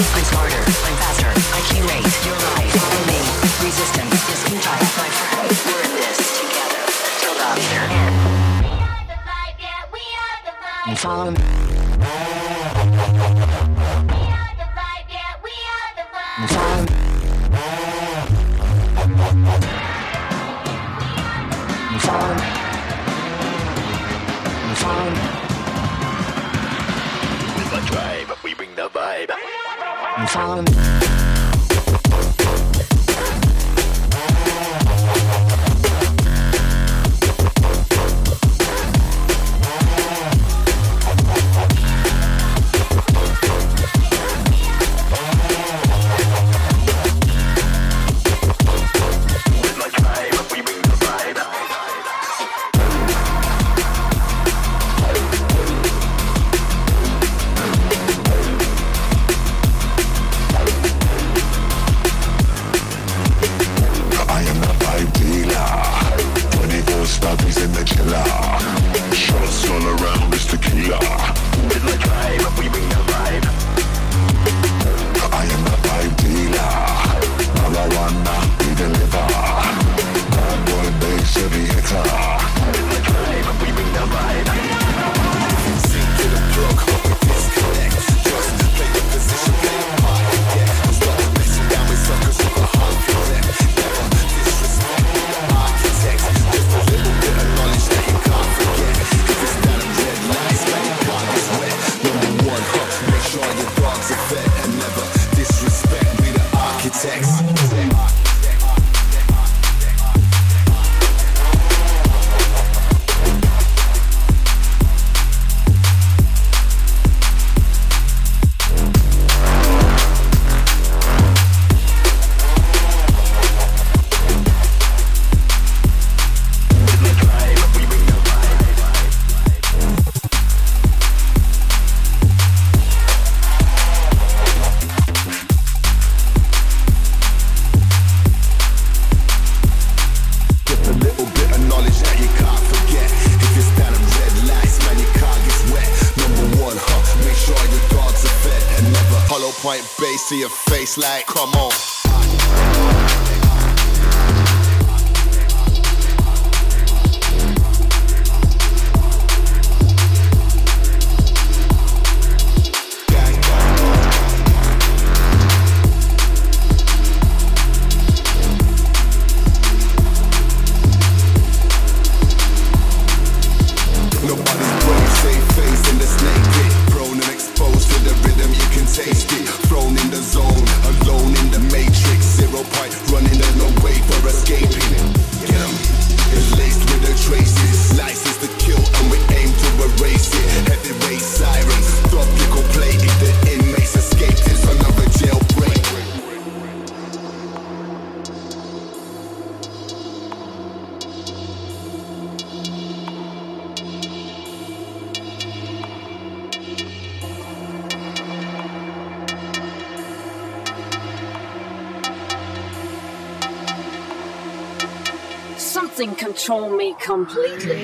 always been smarter. Completely.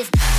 Is.